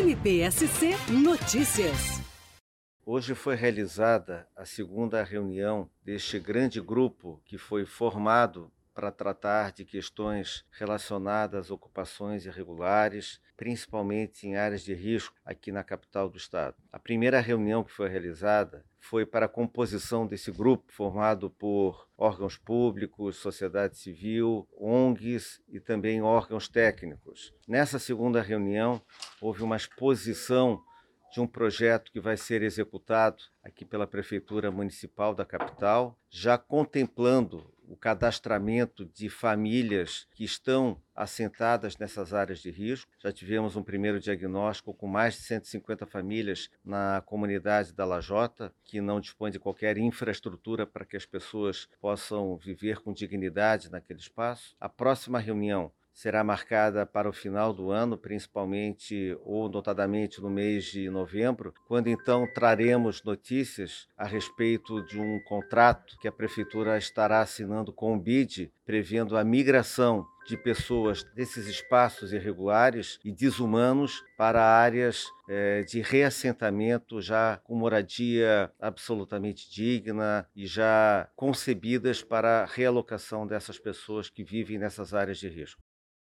NPSC Notícias. Hoje foi realizada a segunda reunião deste grande grupo que foi formado para tratar de questões relacionadas a ocupações irregulares, principalmente em áreas de risco aqui na capital do estado. A primeira reunião que foi realizada foi para a composição desse grupo, formado por órgãos públicos, sociedade civil, ONGs e também órgãos técnicos. Nessa segunda reunião, houve uma exposição de um projeto que vai ser executado aqui pela Prefeitura Municipal da capital, já contemplando o cadastramento de famílias que estão assentadas nessas áreas de risco. Já tivemos um primeiro diagnóstico com mais de 150 famílias na comunidade da Lajota, que não dispõe de qualquer infraestrutura para que as pessoas possam viver com dignidade naquele espaço. A próxima reunião será marcada para o final do ano, principalmente ou notadamente no mês de novembro, quando então traremos notícias a respeito de um contrato que a prefeitura estará assinando com o BID, prevendo a migração de pessoas desses espaços irregulares e desumanos para áreas eh, de reassentamento já com moradia absolutamente digna e já concebidas para a realocação dessas pessoas que vivem nessas áreas de risco.